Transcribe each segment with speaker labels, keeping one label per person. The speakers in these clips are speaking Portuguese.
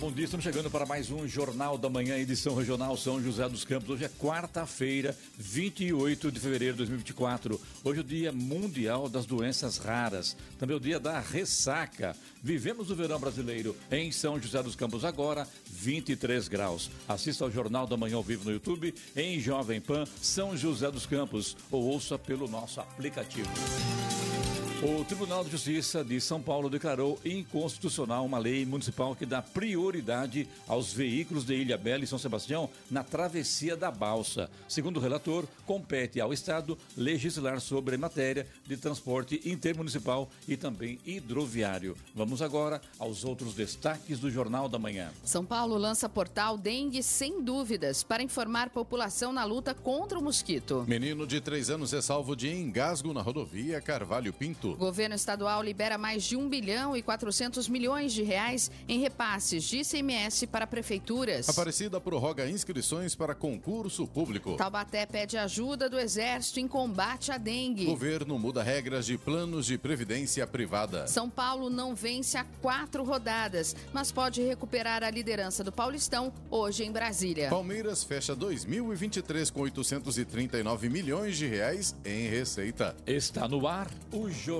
Speaker 1: Bom dia. Estamos chegando para mais um Jornal da Manhã, edição regional São José dos Campos. Hoje é quarta-feira, 28 de fevereiro de 2024. Hoje é o Dia Mundial das Doenças Raras. Também é o dia da ressaca. Vivemos o verão brasileiro em São José dos Campos agora, 23 graus. Assista ao Jornal da Manhã ao vivo no YouTube, em Jovem Pan, São José dos Campos, ou ouça pelo nosso aplicativo. O Tribunal de Justiça de São Paulo declarou inconstitucional uma lei municipal que dá prioridade aos veículos de Ilha Bela e São Sebastião na travessia da balsa. Segundo o relator, compete ao Estado legislar sobre a matéria de transporte intermunicipal e também hidroviário. Vamos agora aos outros destaques do Jornal da Manhã.
Speaker 2: São Paulo lança portal Dengue Sem Dúvidas para informar população na luta contra o mosquito.
Speaker 3: Menino de 3 anos é salvo de engasgo na rodovia Carvalho Pinto.
Speaker 2: O governo estadual libera mais de 1 bilhão e 400 milhões de reais em repasses de ICMS para prefeituras.
Speaker 3: Aparecida prorroga inscrições para concurso público.
Speaker 2: Taubaté pede ajuda do Exército em combate à dengue.
Speaker 3: Governo muda regras de planos de previdência privada.
Speaker 2: São Paulo não vence há quatro rodadas, mas pode recuperar a liderança do Paulistão hoje em Brasília.
Speaker 3: Palmeiras fecha 2023 com 839 milhões de reais em receita.
Speaker 1: Está no ar o Jornal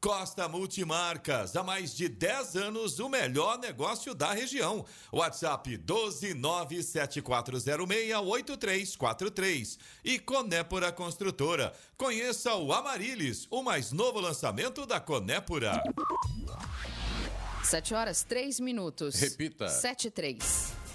Speaker 4: Costa Multimarcas, há mais de 10 anos o melhor negócio da região. WhatsApp 12974068343 e Conépora Construtora. Conheça o Amarilis, o mais novo lançamento da Conépora.
Speaker 2: 7 horas 3 minutos.
Speaker 3: Repita.
Speaker 2: 7 e 3.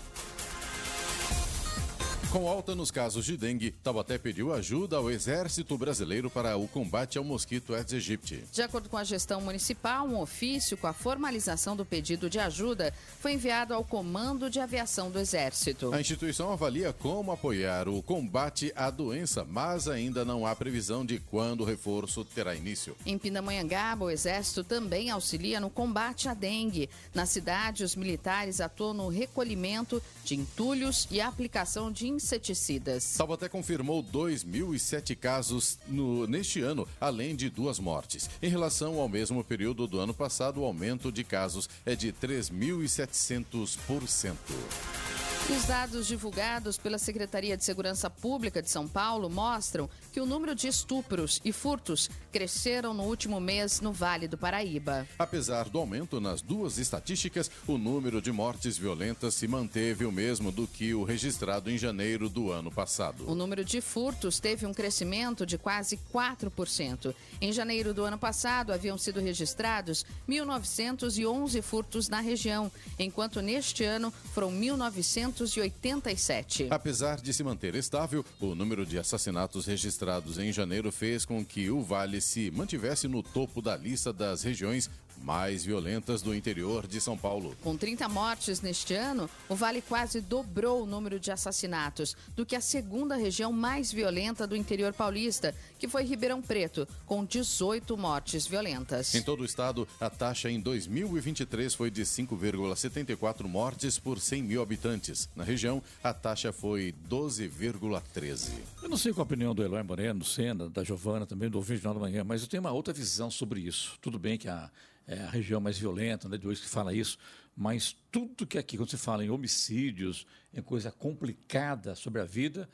Speaker 3: Com alta nos casos de dengue, Taubaté pediu ajuda ao Exército Brasileiro para o combate ao mosquito Aedes aegypti.
Speaker 2: De acordo com a gestão municipal, um ofício com a formalização do pedido de ajuda foi enviado ao Comando de Aviação do Exército.
Speaker 3: A instituição avalia como apoiar o combate à doença, mas ainda não há previsão de quando o reforço terá início.
Speaker 2: Em Pindamonhangaba, o Exército também auxilia no combate à dengue. Na cidade, os militares atuam no recolhimento de entulhos e aplicação de inseticidas.
Speaker 3: Taubaté confirmou 2.007 casos no, neste ano, além de duas mortes. Em relação ao mesmo período do ano passado, o aumento de casos é de 3.700%.
Speaker 2: Os dados divulgados pela Secretaria de Segurança Pública de São Paulo mostram que o número de estupros e furtos cresceram no último mês no Vale do Paraíba.
Speaker 3: Apesar do aumento nas duas estatísticas, o número de mortes violentas se manteve o mesmo do que o registrado em janeiro do ano passado.
Speaker 2: O número de furtos teve um crescimento de quase 4%. Em janeiro do ano passado, haviam sido registrados 1.911 furtos na região, enquanto neste ano foram 1.900 1987.
Speaker 3: Apesar de se manter estável, o número de assassinatos registrados em janeiro fez com que o Vale se mantivesse no topo da lista das regiões mais violentas do interior de São Paulo.
Speaker 2: Com 30 mortes neste ano, o Vale quase dobrou o número de assassinatos do que a segunda região mais violenta do interior paulista, que foi Ribeirão Preto, com 18 mortes violentas.
Speaker 3: Em todo o estado, a taxa em 2023 foi de 5,74 mortes por 100 mil habitantes. Na região, a taxa foi 12,13.
Speaker 1: Eu não sei qual a opinião do Eloy Moreno, Sena, da Giovana, também do ouvinte da manhã, mas eu tenho uma outra visão sobre isso. Tudo bem que a, é a região mais violenta, né, de hoje que fala isso, mas tudo que aqui, quando se fala em homicídios, em coisa complicada sobre a vida,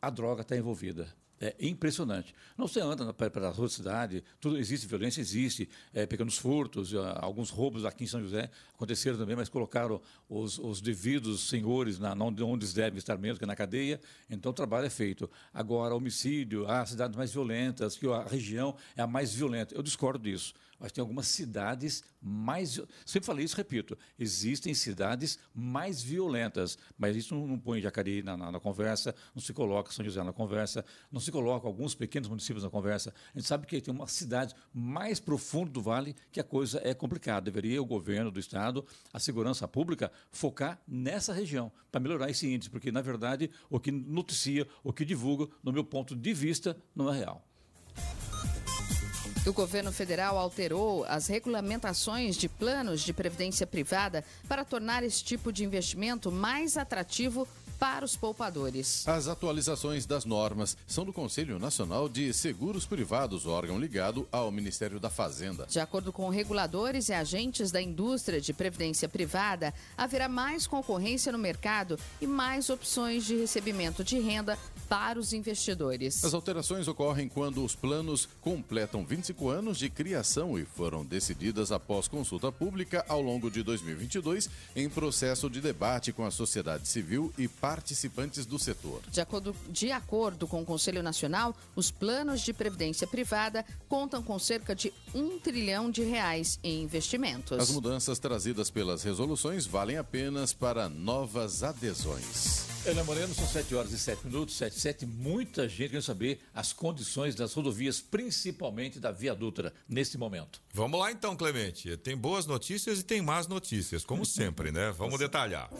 Speaker 1: a droga está envolvida. É impressionante. Não você anda para a rua da cidade, tudo existe violência, existe, é, pequenos furtos, alguns roubos aqui em São José aconteceram também, mas colocaram os, os devidos senhores na, onde eles devem estar mesmo, que é na cadeia, então o trabalho é feito. Agora, homicídio, as cidades mais violentas, que a região é a mais violenta. Eu discordo disso. Mas tem algumas cidades mais. Sempre falei isso, repito. Existem cidades mais violentas, mas isso não, põe Jacareí na, na, na, conversa, não se coloca São José na conversa, não se coloca alguns pequenos municípios na conversa. A gente sabe que tem uma cidade mais profunda do Vale que a coisa é complicada. Deveria o governo do Estado, a segurança pública, focar nessa região para melhorar esse índice, porque, na verdade, o que noticia, o que divulga, no meu ponto de vista, não é real.
Speaker 2: O governo federal alterou as regulamentações de planos de previdência privada para tornar esse tipo de investimento mais atrativo para os poupadores.
Speaker 3: As atualizações das normas são do Conselho Nacional de Seguros Privados, órgão ligado ao Ministério da Fazenda.
Speaker 2: De acordo com reguladores e agentes da indústria de previdência privada, haverá mais concorrência no mercado e mais opções de recebimento de renda para os investidores.
Speaker 3: As alterações ocorrem quando os planos completam 25 anos de criação e foram decididas após consulta pública ao longo de 2022 em processo de debate com a sociedade civil e participantes do setor.
Speaker 2: De acordo, de acordo com o Conselho Nacional, os planos de previdência privada contam com cerca de um trilhão de reais em investimentos.
Speaker 3: As mudanças trazidas pelas resoluções valem apenas para novas adesões.
Speaker 1: Ana Moreno, são 7 horas e 7 minutos, 7 7. Muita gente quer saber as condições das rodovias, principalmente da Via Dutra, nesse momento.
Speaker 4: Vamos lá então, Clemente. Tem boas notícias e tem más notícias, como sempre, né? Vamos detalhar.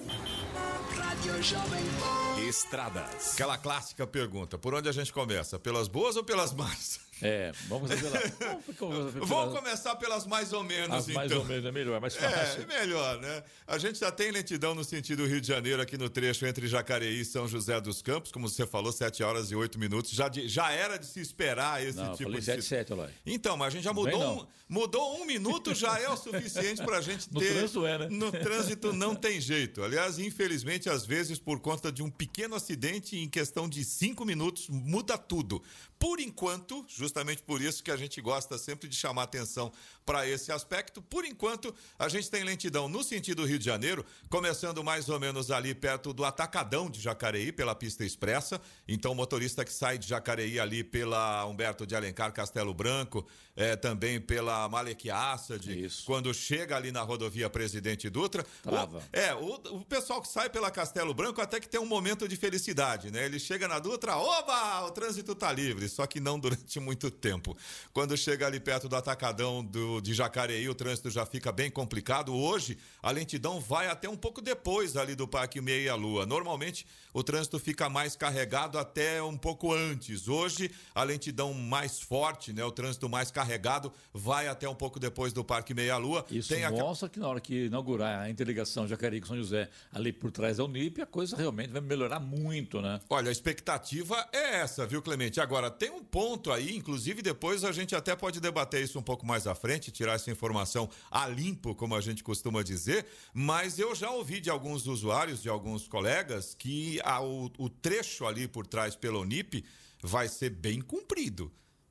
Speaker 4: Estradas. Aquela clássica pergunta: por onde a gente começa? Pelas boas ou pelas más?
Speaker 1: É, vamos.
Speaker 4: Vamos começar pelas mais ou menos, As
Speaker 1: então. Mais ou menos é melhor, é mais
Speaker 4: fácil. É, melhor, né? A gente já tem lentidão no sentido Rio de Janeiro aqui no trecho entre Jacareí e São José dos Campos, como você falou, 7 horas e 8 minutos. Já, de, já era de se esperar esse
Speaker 1: Não,
Speaker 4: tipo
Speaker 1: falei
Speaker 4: de.
Speaker 1: 7, 7, Eloy.
Speaker 4: Então, mas a gente já mudou um, mudou um minuto, já é o suficiente para a gente ter.
Speaker 1: No trânsito é, né?
Speaker 4: No trânsito não tem jeito. Aliás, infelizmente, às vezes, por conta de um pequeno acidente, em questão de 5 minutos, muda tudo. Por enquanto, justamente por isso que a gente gosta sempre de chamar atenção para esse aspecto, por enquanto, a gente tem lentidão no sentido Rio de Janeiro, começando mais ou menos ali perto do Atacadão de Jacareí, pela pista expressa. Então, o motorista que sai de Jacareí ali pela Humberto de Alencar Castelo Branco, é, também pela Malequiaça, de quando chega ali na rodovia Presidente Dutra.
Speaker 1: Trava.
Speaker 4: O, é, o, o pessoal que sai pela Castelo Branco até que tem um momento de felicidade, né? Ele chega na Dutra, oba, o trânsito tá livre só que não durante muito tempo. Quando chega ali perto do atacadão do, de Jacareí, o trânsito já fica bem complicado. Hoje, a lentidão vai até um pouco depois ali do Parque Meia Lua. Normalmente, o trânsito fica mais carregado até um pouco antes. Hoje, a lentidão mais forte, né, o trânsito mais carregado, vai até um pouco depois do Parque Meia Lua.
Speaker 1: Isso Tem mostra a... que na hora que inaugurar a interligação Jacareí com São José, ali por trás da Unip, a coisa realmente vai melhorar muito, né?
Speaker 4: Olha, a expectativa é essa, viu, Clemente? Agora, tem um ponto aí, inclusive depois a gente até pode debater isso um pouco mais à frente, tirar essa informação a limpo, como a gente costuma dizer, mas eu já ouvi de alguns usuários, de alguns colegas, que a, o, o trecho ali por trás pela Unip vai ser bem cumprido.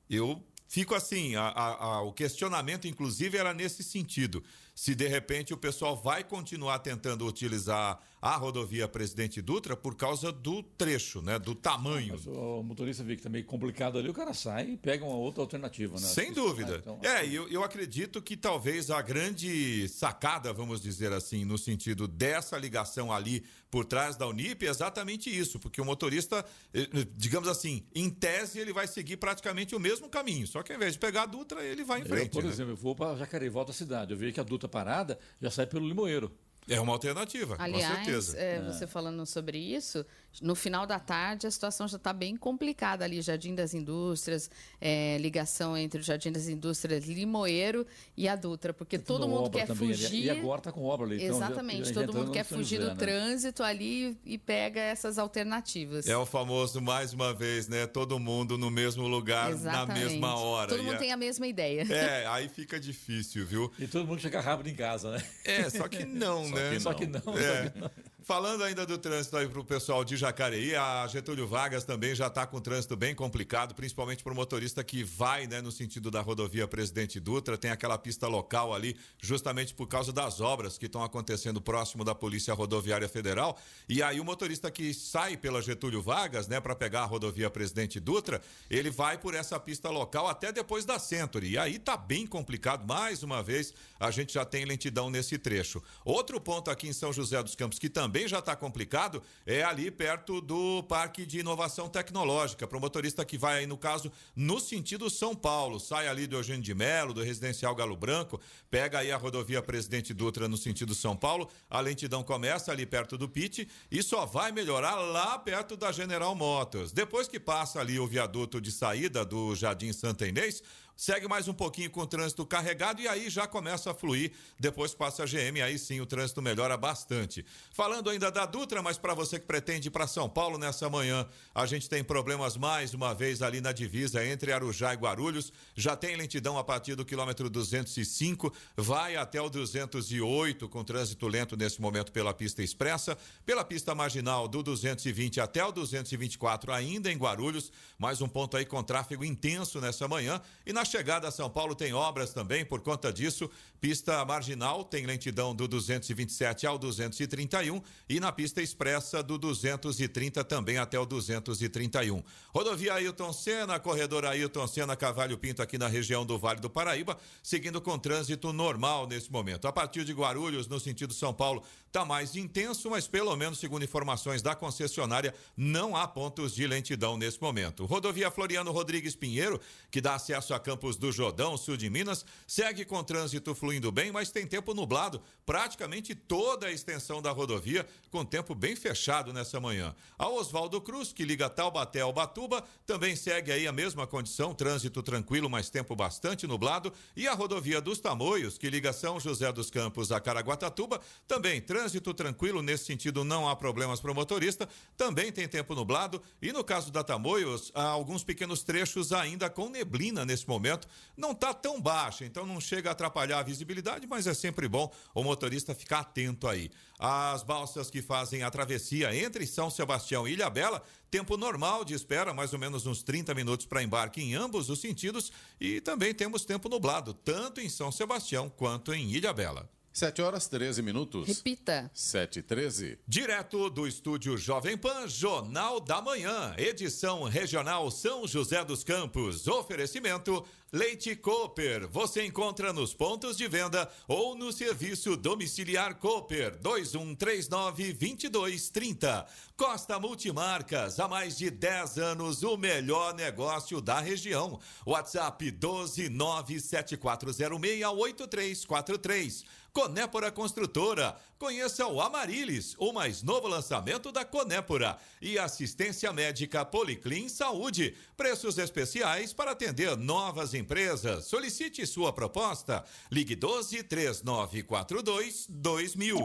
Speaker 4: Eu fico assim, a, a, o questionamento, inclusive, era nesse sentido. Se de repente o pessoal vai continuar tentando utilizar a rodovia Presidente Dutra por causa do trecho, né? Do tamanho. Mas
Speaker 1: o motorista vê que tá meio complicado ali, o cara sai e pega uma outra alternativa, né?
Speaker 4: Sem dúvida. então, é, eu, eu acredito que talvez a grande sacada, vamos dizer assim, no sentido dessa ligação ali por trás da Unip é exatamente isso, porque o motorista, eh, digamos assim, em tese ele vai seguir praticamente o mesmo caminho, só que ao invés de pegar a Dutra, ele vai em frente.
Speaker 1: Eu, por né? exemplo, eu vou para Jacareí, volto à cidade, eu vejo que a Dutra parada já sai pelo Limoeiro.
Speaker 4: É uma alternativa,
Speaker 2: Aliás,
Speaker 4: com certeza.
Speaker 2: É, é. você falando sobre isso, no final da tarde a situação já está bem complicada ali, Jardim das Indústrias, é, ligação entre o Jardim das Indústrias, Limoeiro e a Dutra, porque todo mundo quer fugir.
Speaker 1: Ali. E agora está com obra ali.
Speaker 2: Então Exatamente, já, já todo mundo quer fugir José, do né? trânsito ali e pega essas alternativas.
Speaker 4: É o famoso, mais uma vez, né? Todo mundo no mesmo lugar, Exatamente. na mesma hora.
Speaker 2: Todo mundo tem a mesma ideia.
Speaker 4: É, aí fica difícil, viu?
Speaker 1: E todo mundo chega rápido em casa, né?
Speaker 4: É, só que não,
Speaker 1: só
Speaker 4: né?
Speaker 1: Que só que não. É. Só que não.
Speaker 4: Falando ainda do trânsito aí pro pessoal de Jacareí, a Getúlio Vargas também já está com o trânsito bem complicado, principalmente para o motorista que vai, né, no sentido da rodovia Presidente Dutra, tem aquela pista local ali, justamente por causa das obras que estão acontecendo próximo da Polícia Rodoviária Federal. E aí o motorista que sai pela Getúlio Vargas, né, para pegar a rodovia Presidente Dutra, ele vai por essa pista local até depois da Century. E aí tá bem complicado, mais uma vez, a gente já tem lentidão nesse trecho. Outro ponto aqui em São José dos Campos que também também já está complicado é ali perto do Parque de Inovação Tecnológica, para o motorista que vai no caso, no sentido São Paulo, sai ali do Eugênio de Melo, do Residencial Galo Branco, pega aí a rodovia Presidente Dutra no sentido São Paulo, a lentidão começa ali perto do PIT e só vai melhorar lá perto da General Motors. Depois que passa ali o viaduto de saída do Jardim Santa Inês, segue mais um pouquinho com o trânsito carregado e aí já começa a fluir. Depois passa a GM, aí sim o trânsito melhora bastante. Falando ainda da Dutra, mas para você que pretende ir para São Paulo nessa manhã, a gente tem problemas mais uma vez ali na divisa entre Arujá e Guarulhos. Já tem lentidão a partir do quilômetro 205, vai até o 208 com trânsito lento nesse momento pela pista expressa, pela pista marginal do 220 até o 224 ainda em Guarulhos. Mais um ponto aí com tráfego intenso nessa manhã e na chegada a São Paulo tem obras também, por conta disso, pista marginal tem lentidão do 227 ao 231 e na pista expressa do 230 também até o 231. Rodovia Ailton Senna, corredor Ailton Senna Cavalho Pinto aqui na região do Vale do Paraíba, seguindo com trânsito normal nesse momento. A partir de Guarulhos, no sentido São Paulo, está mais intenso, mas pelo menos segundo informações da concessionária, não há pontos de lentidão nesse momento. Rodovia Floriano Rodrigues Pinheiro, que dá acesso a Campos do Jordão, sul de Minas, segue com trânsito fluindo bem, mas tem tempo nublado praticamente toda a extensão da rodovia, com tempo bem fechado nessa manhã. A Oswaldo Cruz, que liga Taubaté ao Batuba, também segue aí a mesma condição, trânsito tranquilo, mas tempo bastante nublado. E a rodovia dos Tamoios, que liga São José dos Campos a Caraguatatuba, também trânsito tranquilo, nesse sentido não há problemas para o motorista, também tem tempo nublado. E no caso da Tamoios, há alguns pequenos trechos ainda com neblina nesse momento não está tão baixa, então não chega a atrapalhar a visibilidade, mas é sempre bom o motorista ficar atento aí. As balsas que fazem a travessia entre São Sebastião e Ilha Bela, tempo normal de espera, mais ou menos uns 30 minutos para embarque em ambos os sentidos, e também temos tempo nublado, tanto em São Sebastião quanto em Ilha Bela.
Speaker 3: 7 horas 13 minutos.
Speaker 2: Repita.
Speaker 3: 7 e 13.
Speaker 4: Direto do estúdio Jovem Pan, Jornal da Manhã, edição regional São José dos Campos. Oferecimento Leite Cooper. Você encontra nos pontos de venda ou no serviço domiciliar Cooper 2139 2230. Costa Multimarcas, há mais de 10 anos o melhor negócio da região. WhatsApp 12974068343. Conépora Construtora. Conheça o Amarilis, o mais novo lançamento da Conépora. E assistência médica Policlin Saúde. Preços especiais para atender novas empresas. Solicite sua proposta. Ligue 12 3942 2000.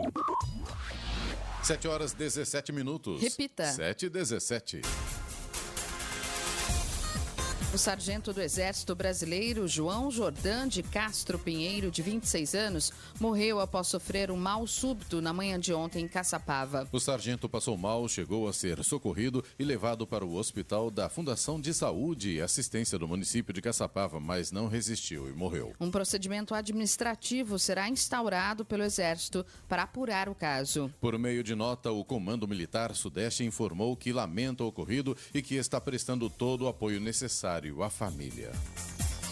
Speaker 3: 7 horas 17 minutos.
Speaker 2: Repita.
Speaker 3: 7 e 17.
Speaker 2: O sargento do Exército Brasileiro, João Jordan de Castro Pinheiro, de 26 anos, morreu após sofrer um mal súbito na manhã de ontem em Caçapava.
Speaker 3: O sargento passou mal, chegou a ser socorrido e levado para o hospital da Fundação de Saúde e Assistência do município de Caçapava, mas não resistiu e morreu.
Speaker 2: Um procedimento administrativo será instaurado pelo Exército para apurar o caso.
Speaker 3: Por meio de nota, o Comando Militar Sudeste informou que lamenta o ocorrido e que está prestando todo o apoio necessário à família.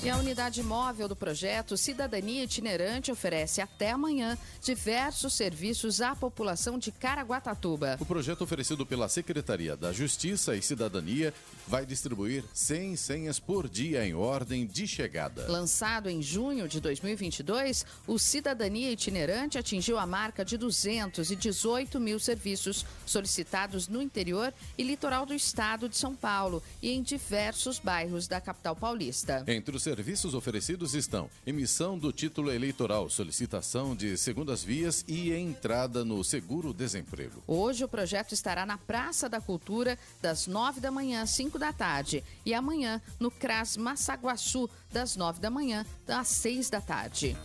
Speaker 2: E a unidade móvel do projeto Cidadania Itinerante oferece até amanhã diversos serviços à população de Caraguatatuba.
Speaker 3: O projeto oferecido pela Secretaria da Justiça e Cidadania vai distribuir 100 senhas por dia em ordem de chegada.
Speaker 2: Lançado em junho de 2022, o Cidadania Itinerante atingiu a marca de 218 mil serviços solicitados no interior e litoral do estado de São Paulo e em diversos bairros da capital paulista.
Speaker 3: Entre os serviços oferecidos estão emissão do título eleitoral, solicitação de segundas vias e entrada no seguro-desemprego.
Speaker 2: Hoje o projeto estará na Praça da Cultura das 9 da manhã às 5 da tarde e amanhã no CRAS Massaguaçu das 9 da manhã às 6 da tarde.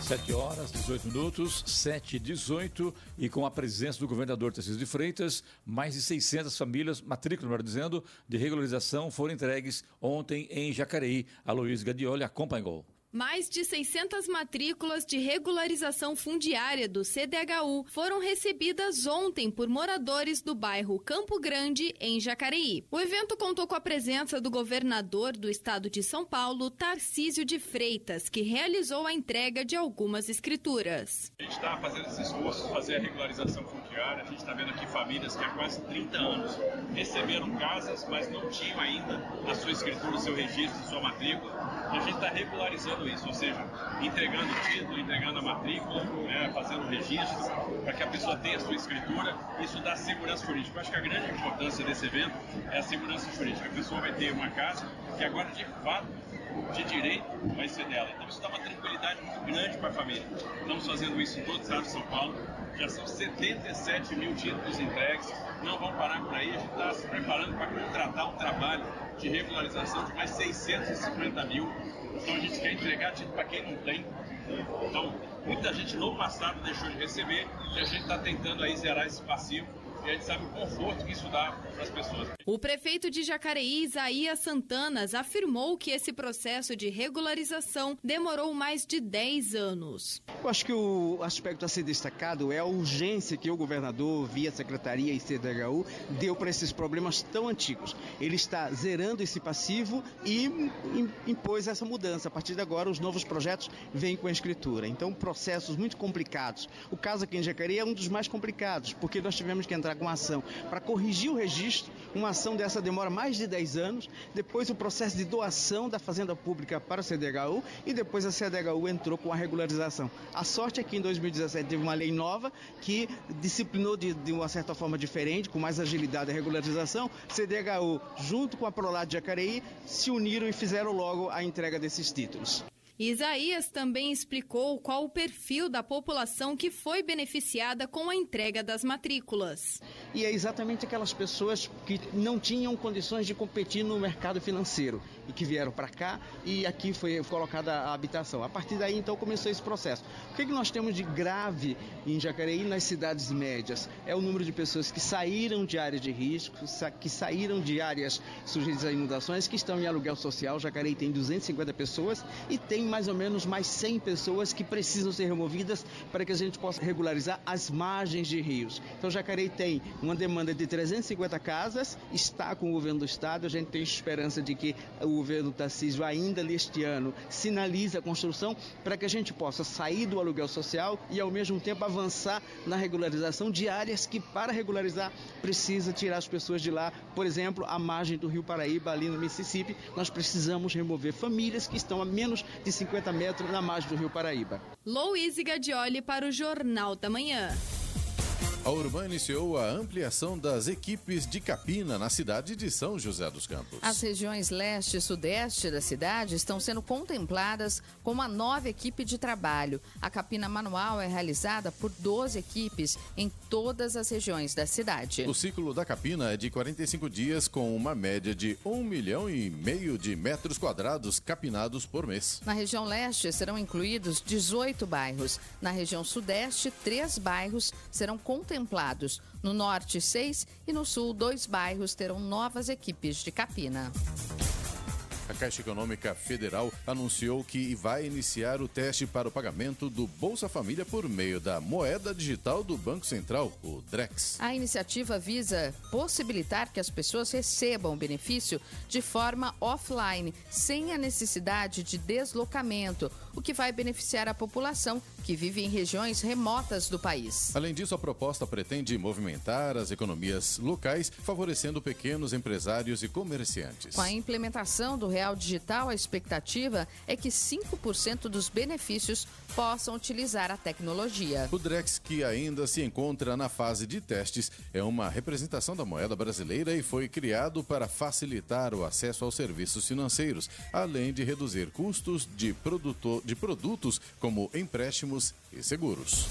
Speaker 1: 7 horas, 18 minutos, 7 e 18 e com a presença do governador Tarcísio de Freitas, mais de 600 famílias, matrícula, melhor dizendo, de regularização foram entregues ontem em Jacareí. A Luiz Gadioli acompanhou.
Speaker 5: Mais de 600 matrículas de regularização fundiária do CDHU foram recebidas ontem por moradores do bairro Campo Grande, em Jacareí. O evento contou com a presença do governador do estado de São Paulo, Tarcísio de Freitas, que realizou a entrega de algumas escrituras.
Speaker 6: A gente está fazendo esse esforço de fazer a regularização fundiária. A gente está vendo aqui famílias que há quase 30 anos receberam casas, mas não tinham ainda a sua escritura, o seu registro, sua matrícula. A gente está regularizando isso, ou seja, entregando o título, entregando a matrícula, né, fazendo registros, para que a pessoa tenha a sua escritura. Isso dá segurança jurídica. Eu acho que a grande importância desse evento é a segurança jurídica. A pessoa vai ter uma casa que agora, de fato, de direito vai ser dela. Então isso dá uma tranquilidade muito grande para a família. Estamos fazendo isso em todo o estado de São Paulo. Já são 77 mil títulos entregues. Não vão parar por aí. A gente está se preparando para contratar um trabalho de regularização de mais 650 mil então a gente quer entregar título para quem não tem. Então, muita gente no passado deixou de receber e a gente está tentando aí zerar esse passivo e a gente sabe o conforto que isso dá para as pessoas.
Speaker 5: O prefeito de Jacareí, Isaías Santanas, afirmou que esse processo de regularização demorou mais de 10 anos.
Speaker 7: Eu acho que o aspecto a ser destacado é a urgência que o governador, via secretaria e CDHU, deu para esses problemas tão antigos. Ele está zerando esse passivo e impôs essa mudança. A partir de agora, os novos projetos vêm com a escritura. Então, processos muito complicados. O caso aqui em Jacareí é um dos mais complicados, porque nós tivemos que entrar com uma ação para corrigir o registro. Uma ação dessa demora mais de 10 anos. Depois o processo de doação da Fazenda Pública para a CDHU e depois a CDHU entrou com a regularização. A sorte é que em 2017 teve uma lei nova que disciplinou de, de uma certa forma diferente, com mais agilidade a regularização. CDHU, junto com a Prolar de Jacareí, se uniram e fizeram logo a entrega desses títulos.
Speaker 5: Isaías também explicou qual o perfil da população que foi beneficiada com a entrega das matrículas.
Speaker 7: E é exatamente aquelas pessoas que não tinham condições de competir no mercado financeiro e que vieram para cá e aqui foi colocada a habitação. A partir daí, então, começou esse processo. O que, é que nós temos de grave em Jacareí nas cidades médias? É o número de pessoas que saíram de áreas de risco, que saíram de áreas sujeitas a inundações, que estão em aluguel social. Jacareí tem 250 pessoas e tem mais ou menos mais 100 pessoas que precisam ser removidas para que a gente possa regularizar as margens de rios. Então, Jacareí tem uma demanda de 350 casas, está com o governo do estado, a gente tem esperança de que o governo Tarcísio ainda neste ano sinalize a construção para que a gente possa sair do aluguel social e ao mesmo tempo avançar na regularização de áreas que para regularizar precisa tirar as pessoas de lá, por exemplo, a margem do Rio Paraíba ali no Mississippi, nós precisamos remover famílias que estão a menos de 50 metros na margem do Rio Paraíba.
Speaker 5: Louise Gadioli para o Jornal da Manhã.
Speaker 3: A Urban iniciou a ampliação das equipes de capina na cidade de São José dos Campos.
Speaker 2: As regiões leste e sudeste da cidade estão sendo contempladas com uma nova equipe de trabalho. A capina manual é realizada por 12 equipes em todas as regiões da cidade.
Speaker 3: O ciclo da capina é de 45 dias, com uma média de 1 milhão e meio de metros quadrados capinados por mês.
Speaker 2: Na região leste serão incluídos 18 bairros. Na região sudeste, três bairros serão contemplados contemplados. No norte, seis e no sul, dois bairros terão novas equipes de capina.
Speaker 3: A Caixa Econômica Federal anunciou que vai iniciar o teste para o pagamento do Bolsa Família por meio da moeda digital do Banco Central, o DREX.
Speaker 2: A iniciativa visa possibilitar que as pessoas recebam o benefício de forma offline, sem a necessidade de deslocamento, o que vai beneficiar a população que vive em regiões remotas do país.
Speaker 3: Além disso, a proposta pretende movimentar as economias locais, favorecendo pequenos empresários e comerciantes.
Speaker 2: Com a implementação do Real Digital, a expectativa é que 5% dos benefícios possam utilizar a tecnologia.
Speaker 3: O Drex, que ainda se encontra na fase de testes, é uma representação da moeda brasileira e foi criado para facilitar o acesso aos serviços financeiros, além de reduzir custos de, produto, de produtos como empréstimos e seguros.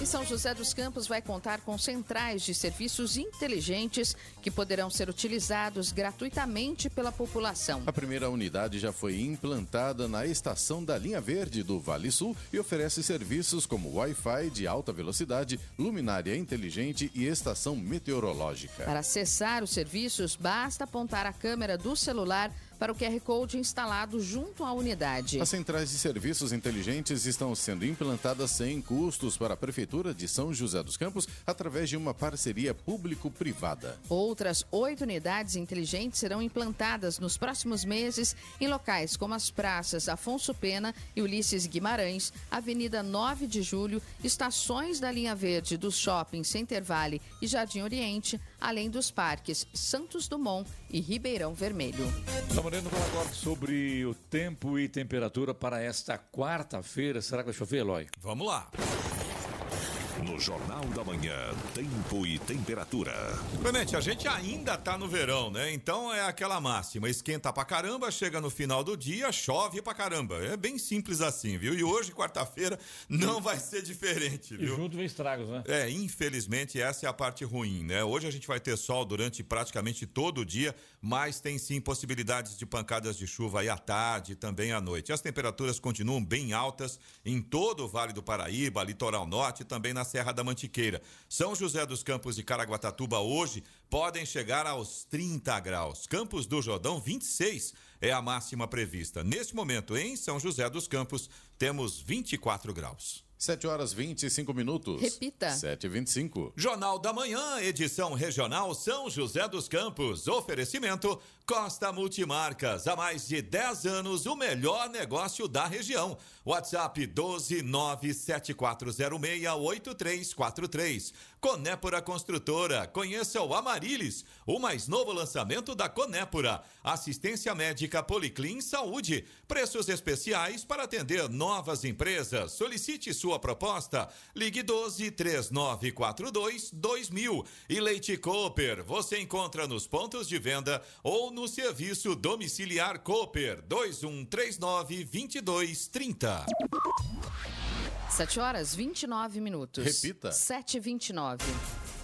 Speaker 2: E São José dos Campos vai contar com centrais de serviços inteligentes que poderão ser utilizados gratuitamente pela população.
Speaker 3: A primeira unidade já foi implantada na estação da linha verde do Vale Sul e oferece serviços como Wi-Fi de alta velocidade, luminária inteligente e estação meteorológica.
Speaker 2: Para acessar os serviços, basta apontar a câmera do celular para o QR Code instalado junto à unidade.
Speaker 3: As centrais de serviços inteligentes estão sendo implantadas sem custos para a Prefeitura de São José dos Campos através de uma parceria público-privada.
Speaker 2: Outras oito unidades inteligentes serão implantadas nos próximos meses em locais como as praças Afonso Pena e Ulisses Guimarães, Avenida 9 de Julho, estações da linha verde dos shoppings Center Valley e Jardim Oriente, além dos parques Santos Dumont e Ribeirão Vermelho.
Speaker 1: Estamos olhando agora sobre o tempo e temperatura para esta quarta-feira. Será que vai chover, Eloy?
Speaker 4: Vamos lá.
Speaker 8: No Jornal da Manhã, tempo e temperatura.
Speaker 4: Clemente, a gente ainda tá no verão, né? Então é aquela máxima: esquenta pra caramba, chega no final do dia, chove pra caramba. É bem simples assim, viu? E hoje, quarta-feira, não vai ser diferente, viu?
Speaker 1: E junto vem estragos, né?
Speaker 4: É, infelizmente essa é a parte ruim, né? Hoje a gente vai ter sol durante praticamente todo o dia, mas tem sim possibilidades de pancadas de chuva aí à tarde e também à noite. As temperaturas continuam bem altas em todo o Vale do Paraíba, litoral norte e também na Serra da Mantiqueira. São José dos Campos e Caraguatatuba hoje podem chegar aos 30 graus. Campos do Jordão, 26 é a máxima prevista. Neste momento, em São José dos Campos, temos 24 graus.
Speaker 3: 7 horas 25 minutos.
Speaker 2: Repita.
Speaker 3: 7 e 25.
Speaker 4: Jornal da Manhã, edição regional São José dos Campos. Oferecimento Costa Multimarcas. Há mais de 10 anos, o melhor negócio da região. WhatsApp 12974068343. Conépora Construtora. Conheça o Amarilis, o mais novo lançamento da Conépora. Assistência médica Policlin Saúde. Preços especiais para atender novas empresas. Solicite sua proposta. Ligue 12 3942 2000. E Leite Cooper. Você encontra nos pontos de venda ou no serviço domiciliar Cooper 2139 2230.
Speaker 2: 7 horas 29 minutos.
Speaker 3: Repita.
Speaker 2: 7 e 29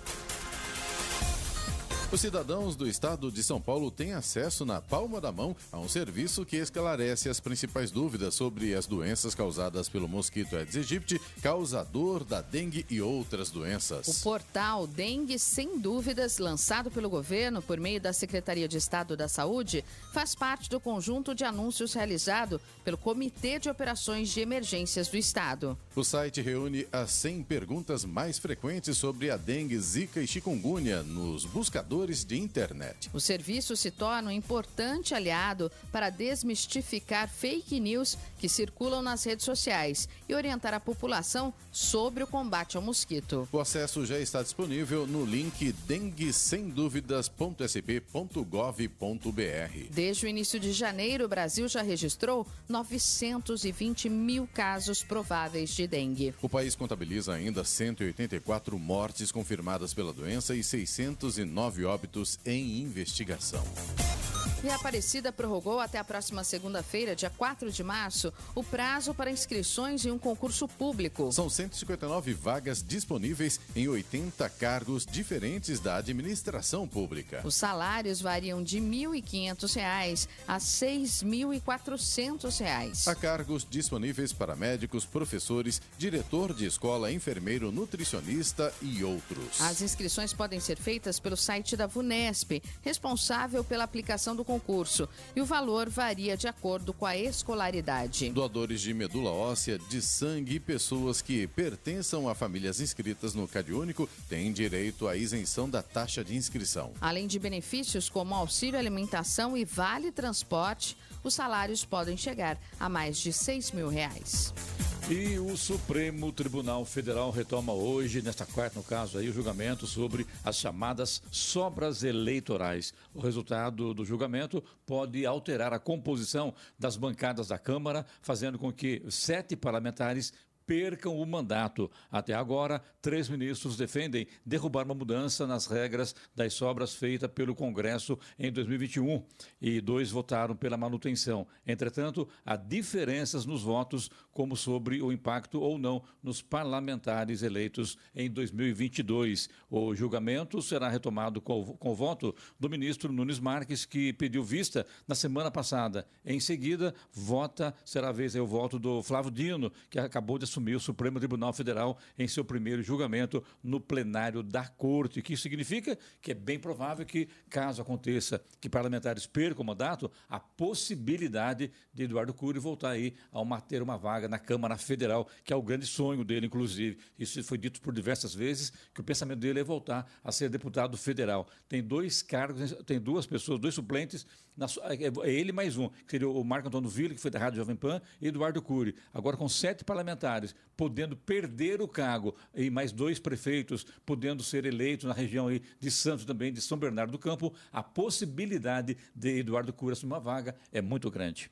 Speaker 3: Os cidadãos do estado de São Paulo têm acesso na palma da mão a um serviço que esclarece as principais dúvidas sobre as doenças causadas pelo mosquito Aedes aegypti, causador da dengue e outras
Speaker 2: O
Speaker 3: doenças.
Speaker 2: portal Dengue Sem Dúvidas, lançado pelo governo por meio da Secretaria de Estado da Saúde, faz parte do conjunto de anúncios realizado pelo Comitê de Operações de Emergências do Estado.
Speaker 3: O site reúne as 100 perguntas mais frequentes sobre a dengue, zika e chikungunya nos buscadores de internet.
Speaker 2: O serviço se torna um importante aliado para desmistificar fake news que circulam nas redes sociais e orientar a população sobre o combate ao mosquito.
Speaker 3: O acesso já está disponível no link denguesemduvidas.sp.gov.br.
Speaker 2: Desde o início de janeiro, o Brasil já registrou 920 mil casos prováveis de dengue.
Speaker 3: O país contabiliza ainda 184 mortes confirmadas pela doença e 609 óbitos em investigação.
Speaker 2: E a Aparecida prorrogou até a próxima segunda-feira, dia 4 de março, o prazo para inscrições em um concurso público.
Speaker 3: São 159 vagas disponíveis em 80 cargos diferentes da administração pública.
Speaker 2: Os salários variam de R$ 1.500 a R$ 6.400.
Speaker 3: Há cargos disponíveis para médicos, professores, diretor de escola, enfermeiro, nutricionista e outros.
Speaker 2: As inscrições podem ser feitas pelo site da VUNESP, responsável pela aplicação do concurso, e o valor varia de acordo com a escolaridade.
Speaker 3: Doadores de medula óssea, de sangue e pessoas que pertençam a famílias inscritas no Cade Único têm direito à isenção da taxa de inscrição.
Speaker 2: Além de benefícios como auxílio alimentação e vale transporte, os salários podem chegar a mais de 6 mil reais.
Speaker 1: E o Supremo Tribunal Federal retoma hoje, nesta quarta, no caso aí, o julgamento sobre as chamadas sobras eleitorais. O resultado do julgamento pode alterar a composição das bancadas da Câmara, fazendo com que sete parlamentares percam o mandato. Até agora, três ministros defendem derrubar uma mudança nas regras das sobras feita pelo Congresso em 2021 e dois votaram pela manutenção. Entretanto, há diferenças nos votos, como sobre o impacto ou não nos parlamentares eleitos em 2022. O julgamento será retomado com, o voto do ministro Nunes Marques, que pediu vista na semana passada. Em seguida, vota, será a vez aí o voto do Flávio Dino, que acabou de assumiu o Supremo Tribunal Federal em seu primeiro julgamento no plenário da Corte. O que isso significa? Que é bem provável que, caso aconteça que parlamentares percam o mandato, a possibilidade de Eduardo Cury voltar aí a uma, ter uma vaga na Câmara Federal, que é o grande sonho dele, inclusive. Isso foi dito por diversas vezes, que o pensamento dele é voltar a ser deputado federal. Tem dois cargos, tem duas pessoas, dois suplentes, na, é, é ele mais um, que seria o Marco Antônio Villa, que foi da Rádio Jovem Pan, e Eduardo Cury. Agora, com sete parlamentares, podendo perder o cargo, e mais dois prefeitos podendo ser eleitos na região aí de Santos também, de São Bernardo do Campo, a possibilidade de Eduardo Cura assumir uma vaga é muito grande.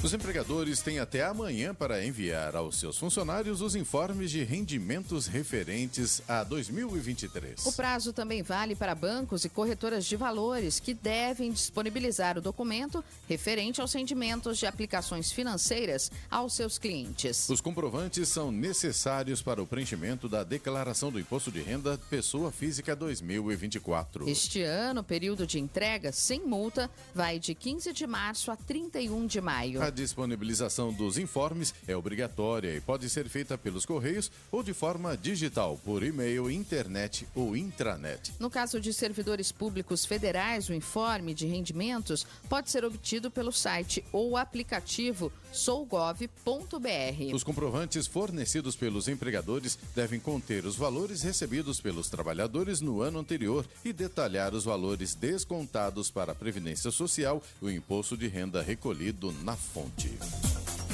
Speaker 3: Os empregadores têm até amanhã para enviar aos seus funcionários os informes de rendimentos referentes a 2023.
Speaker 2: O prazo também vale para bancos e corretoras de valores que devem disponibilizar o documento referente aos rendimentos de aplicações financeiras aos seus clientes.
Speaker 3: Os comprovantes são necessários para o preenchimento da declaração do imposto de renda pessoa física 2024.
Speaker 2: Este ano, o período de entrega sem multa vai de 15 de março a 31 de maio.
Speaker 3: A disponibilização dos informes é obrigatória e pode ser feita pelos correios ou de forma digital, por e-mail, internet ou intranet.
Speaker 2: No caso de servidores públicos federais, o informe de rendimentos pode ser obtido pelo site ou aplicativo sougov.br.
Speaker 3: Os comprovantes fornecidos pelos empregadores devem conter os valores recebidos pelos trabalhadores no ano anterior e detalhar os valores descontados para a Previdência Social e o imposto de renda recolhido na fonte.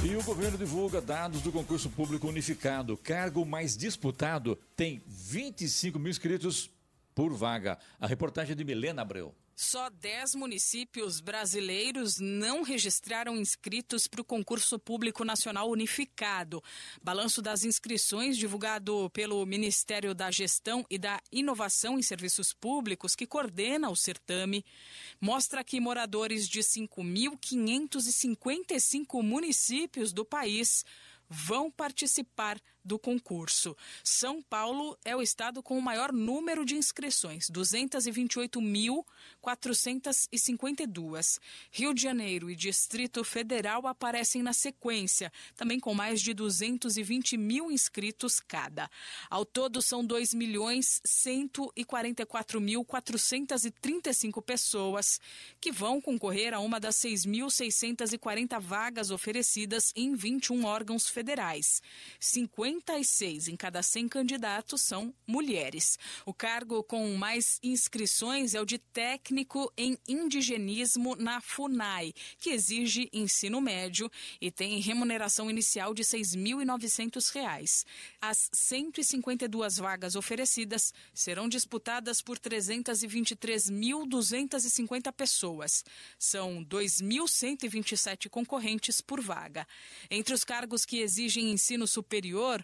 Speaker 1: E o governo divulga dados do concurso público unificado. Cargo mais disputado tem 25 mil inscritos por vaga. A reportagem é de Milena Abreu.
Speaker 9: Só 10 municípios brasileiros não registraram inscritos para o concurso público nacional unificado. Balanço das inscrições divulgado pelo Ministério da Gestão e da Inovação em Serviços Públicos, que coordena o certame, mostra que moradores de 5.555 municípios do país vão participar do concurso. São Paulo é o estado com o maior número de inscrições, 228.452. Rio de Janeiro e Distrito Federal aparecem na sequência, também com mais de 220 mil inscritos cada. Ao todo, são 2.144.435 pessoas que vão concorrer a uma das 6.640 vagas oferecidas em 21 órgãos federais. 50 56 em cada 100 candidatos são mulheres. O cargo com mais inscrições é o de técnico em indigenismo na FUNAI, que exige ensino médio e tem remuneração inicial de R$ 6.900. As 152 vagas oferecidas serão disputadas por 323.250 pessoas. São 2.127 concorrentes por vaga. Entre os cargos que exigem ensino superior,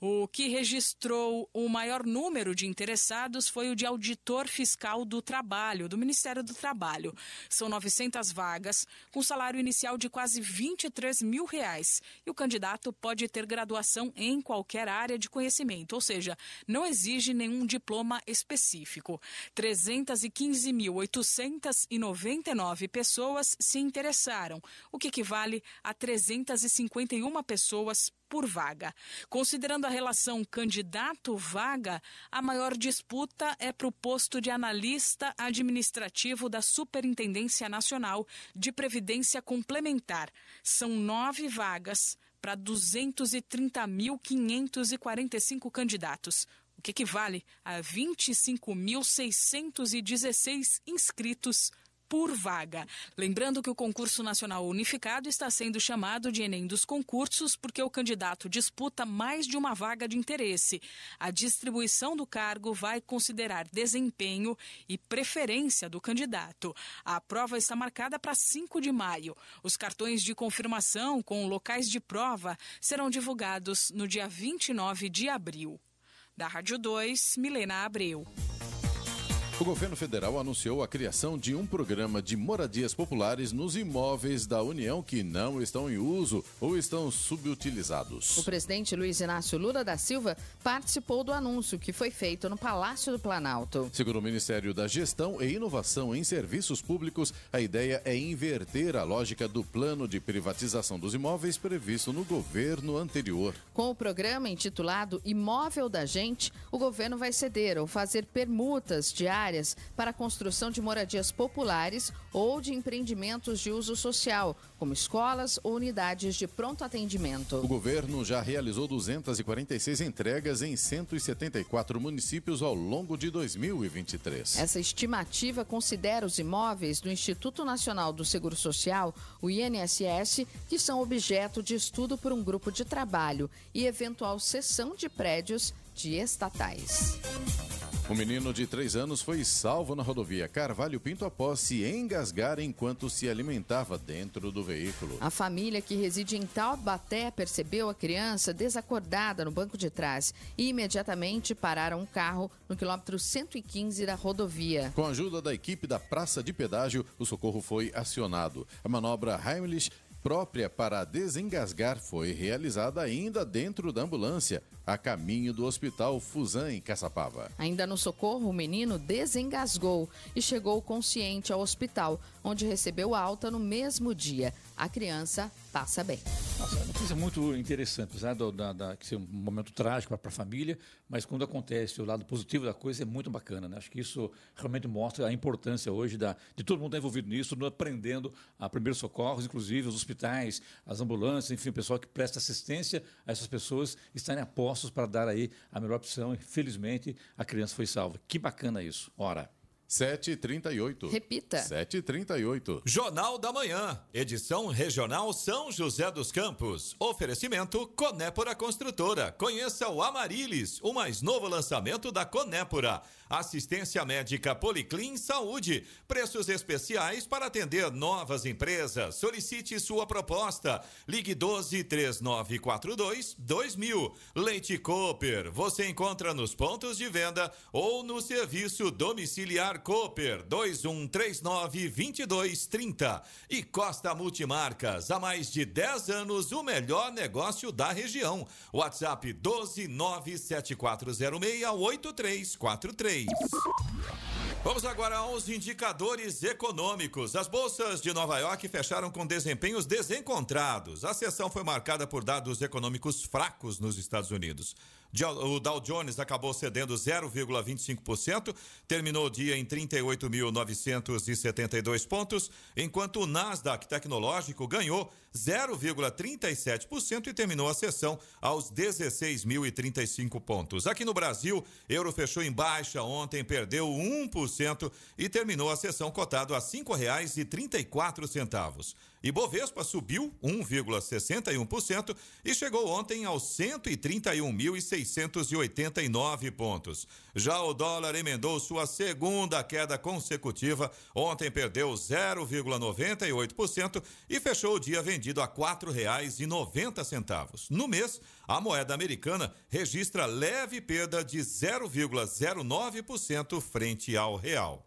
Speaker 9: o que registrou o maior número de interessados foi o de auditor fiscal do trabalho, do Ministério do Trabalho. São 900 vagas, com salário inicial de quase 23 mil reais. E o candidato pode ter graduação em qualquer área de conhecimento, ou seja, não exige nenhum diploma específico. 315.899 pessoas se interessaram, o que equivale a 351 pessoas por vaga. Considerando a relação candidato-vaga, a maior disputa é para o posto de analista administrativo da Superintendência Nacional de Previdência Complementar. São nove vagas para 230.545 candidatos, o que equivale a 25.616 inscritos por vaga. Lembrando que o concurso nacional unificado está sendo chamado de Enem dos concursos porque o candidato disputa mais de uma vaga de interesse. A distribuição do cargo vai considerar desempenho e preferência do candidato. A prova está marcada para 5 de maio. Os cartões de confirmação com locais de prova serão divulgados no dia 29 de abril. Da Rádio 2, Milena Abreu.
Speaker 3: O governo federal anunciou a criação de um programa de moradias populares nos imóveis da União que não estão em uso ou estão subutilizados.
Speaker 2: O presidente Luiz Inácio Lula da Silva participou do anúncio que foi feito no Palácio do Planalto.
Speaker 3: Segundo o Ministério da Gestão e Inovação em Serviços Públicos, a ideia é inverter a lógica do plano de privatização dos imóveis previsto no governo anterior.
Speaker 2: Com o programa intitulado Imóvel da Gente, o governo vai ceder ou fazer permutas de áreas para a construção de moradias populares ou de empreendimentos de uso social, como escolas ou unidades de pronto atendimento.
Speaker 3: O governo já realizou 246 entregas em 174 municípios ao longo de 2023.
Speaker 2: Essa estimativa considera os imóveis do Instituto Nacional do Seguro Social, o INSS, que são objeto de estudo por um grupo de trabalho e eventual cessão de prédios de estatais.
Speaker 3: Um menino de três anos foi salvo na rodovia Carvalho Pinto após se engasgar enquanto se alimentava dentro do veículo.
Speaker 2: A família que reside em Taubaté percebeu a criança desacordada no banco de trás e imediatamente pararam um carro no quilômetro 115 da rodovia.
Speaker 3: Com a ajuda da equipe da Praça de Pedágio, o socorro foi acionado. A manobra Heimlich própria para desengasgar foi realizada ainda dentro da ambulância, a caminho do Hospital Fusan, em Caçapava.
Speaker 2: Ainda no socorro, o menino desengasgou e chegou consciente ao hospital, onde recebeu alta no mesmo dia. A criança passa bem.
Speaker 1: Nossa, é uma notícia muito interessante, apesar do, da, da, que ser um momento trágico para a família, mas quando acontece o lado positivo da coisa é muito bacana. Né? Acho que isso realmente mostra a importância hoje da, de todo mundo estar envolvido nisso, aprendendo a primeiros socorros, inclusive os hospitais, as ambulâncias, enfim, o pessoal que presta assistência a essas pessoas estarem a postos para dar aí a melhor opção. E, felizmente, a criança foi salva. Que bacana isso. Ora.
Speaker 3: 7h38.
Speaker 2: Repita.
Speaker 3: 7h38.
Speaker 4: Jornal da Manhã, edição regional São José dos Campos. Oferecimento Conépora Construtora. Conheça o Amarilis, o mais novo lançamento da Conépora. Assistência médica Policlin Saúde. Preços especiais para atender novas empresas. Solicite sua proposta. Ligue 12 3942 2000. Leite Cooper. Você encontra nos pontos de venda ou no serviço domiciliar Cooper 2139 2230. E Costa Multimarcas. Há mais de 10 anos, o melhor negócio da região. WhatsApp 12 97406 8343. Vamos agora aos indicadores econômicos. As bolsas de Nova York fecharam com desempenhos desencontrados. A sessão foi marcada por dados econômicos fracos nos Estados Unidos. O Dow Jones acabou cedendo 0,25%, terminou o dia em 38.972 pontos, enquanto o Nasdaq Tecnológico ganhou 0,37% e terminou a sessão aos 16.035 pontos. Aqui no Brasil, euro fechou em baixa ontem, perdeu 1% e terminou a sessão cotado a R$ 5,34. E Bovespa subiu 1,61% e chegou ontem aos 131.689 pontos. Já o dólar emendou sua segunda queda consecutiva. Ontem perdeu 0,98% e fechou o dia vendido a noventa centavos. No mês, a moeda americana registra leve perda de 0,09% frente ao real.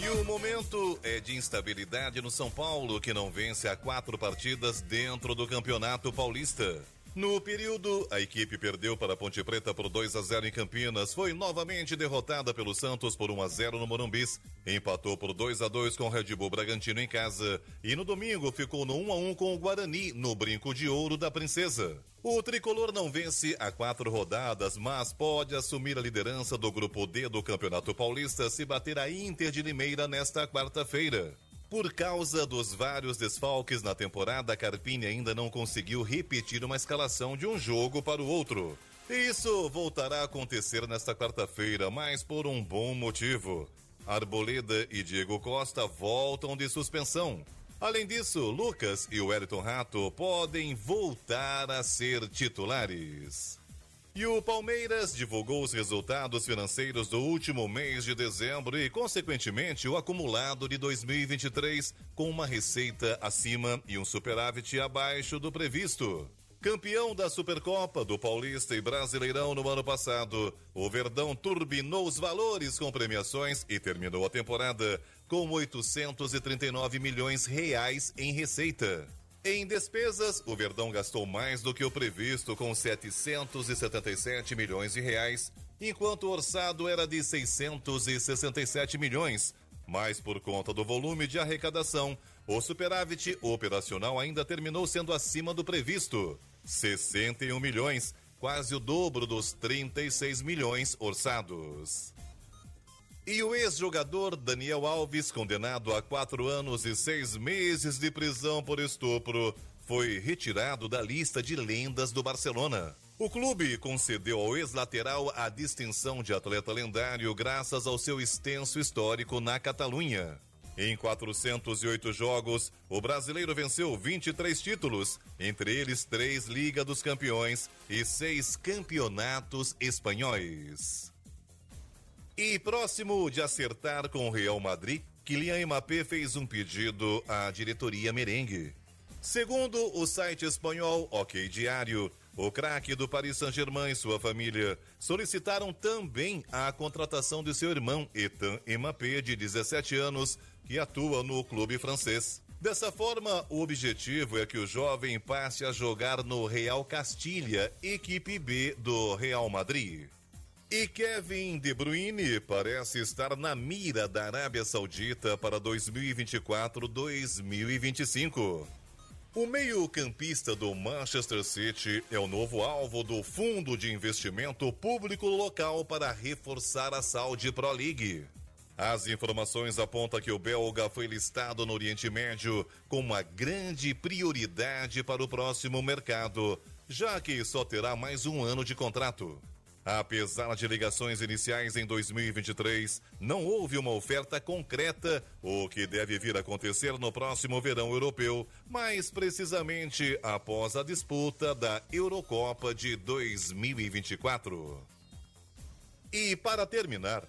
Speaker 10: E o momento é de instabilidade no São Paulo, que não vence há quatro partidas dentro do Campeonato Paulista. No período, a equipe perdeu para a Ponte Preta por 2 a 0 em Campinas, foi novamente derrotada pelo Santos por 1 a 0 no Morumbis, empatou por 2 a 2 com o Red Bull Bragantino em casa e no domingo ficou no 1 a 1 com o Guarani no Brinco de Ouro da Princesa. O tricolor não vence há quatro rodadas, mas pode assumir a liderança do grupo D do Campeonato Paulista se bater a Inter de Limeira nesta quarta-feira. Por causa dos vários desfalques na temporada, Carpini ainda não conseguiu repetir uma escalação de um jogo para o outro. Isso voltará a acontecer nesta quarta-feira, mas por um bom motivo. Arboleda e Diego Costa voltam de suspensão. Além disso, Lucas e o Wellington Rato podem voltar a ser titulares. E o Palmeiras divulgou os resultados financeiros do último mês de dezembro e, consequentemente, o acumulado de 2023, com uma receita acima e um superávit abaixo do previsto. Campeão da Supercopa do Paulista e Brasileirão no ano passado, o Verdão turbinou os valores com premiações e terminou a temporada com 839 milhões reais em receita. Em despesas, o Verdão gastou mais do que o previsto, com 777 milhões de reais, enquanto o orçado era de 667 milhões. Mas por conta do volume de arrecadação, o superávit operacional ainda terminou sendo acima do previsto, 61 milhões, quase o dobro dos 36 milhões orçados. E o ex-jogador Daniel Alves, condenado a quatro anos e seis meses de prisão por estupro, foi retirado da lista de lendas do Barcelona. O clube concedeu ao ex-lateral a distinção de atleta lendário graças ao seu extenso histórico na Catalunha. Em 408 jogos, o brasileiro venceu 23 títulos, entre eles três Liga dos Campeões e seis campeonatos espanhóis. E próximo de acertar com o Real Madrid, Kylian Mbappé fez um pedido à diretoria merengue. Segundo o site espanhol OK Diário, o craque do Paris Saint-Germain e sua família solicitaram também a contratação de seu irmão Ethan Mbappé, de 17 anos, que atua no clube francês. Dessa forma, o objetivo é que o jovem passe a jogar no Real Castilha, equipe B do Real Madrid. E Kevin De Bruyne parece estar na mira da Arábia Saudita para 2024-2025. O meio-campista do Manchester City é o novo alvo do Fundo de Investimento Público Local para reforçar a Saudi Pro League. As informações apontam que o belga foi listado no Oriente Médio com uma grande prioridade para o próximo mercado, já que só terá mais um ano de contrato. Apesar de ligações iniciais em 2023, não houve uma oferta concreta, o que deve vir a acontecer no próximo verão europeu, mais precisamente após a disputa da Eurocopa de 2024. E para terminar,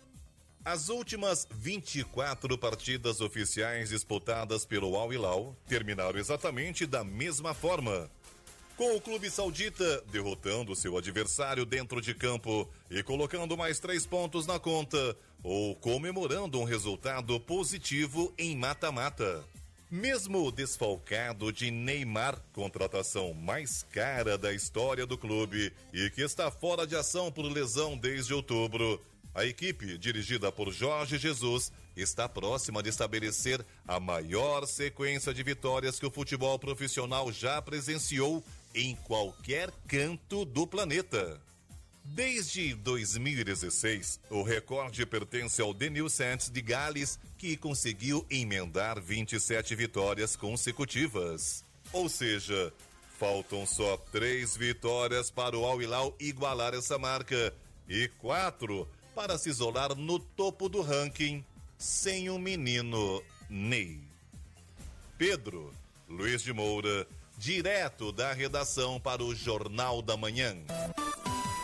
Speaker 10: as últimas 24 partidas oficiais disputadas pelo Al Hilal terminaram exatamente da mesma forma com o clube saudita derrotando seu adversário dentro de campo e colocando mais três pontos na conta, ou comemorando um resultado positivo em mata-mata. Mesmo desfalcado de Neymar, contratação mais cara da história do clube e que está fora de ação por lesão desde outubro, a equipe, dirigida por Jorge Jesus, está próxima de estabelecer a maior sequência de vitórias que o futebol profissional já presenciou em qualquer canto do planeta. Desde 2016, o recorde pertence ao Denil Santos de Gales, que conseguiu emendar 27 vitórias consecutivas. Ou seja, faltam só três vitórias para o Al Hilal igualar essa marca e quatro para se isolar no topo do ranking sem o menino Ney. Pedro Luiz de Moura direto da redação para o Jornal da Manhã.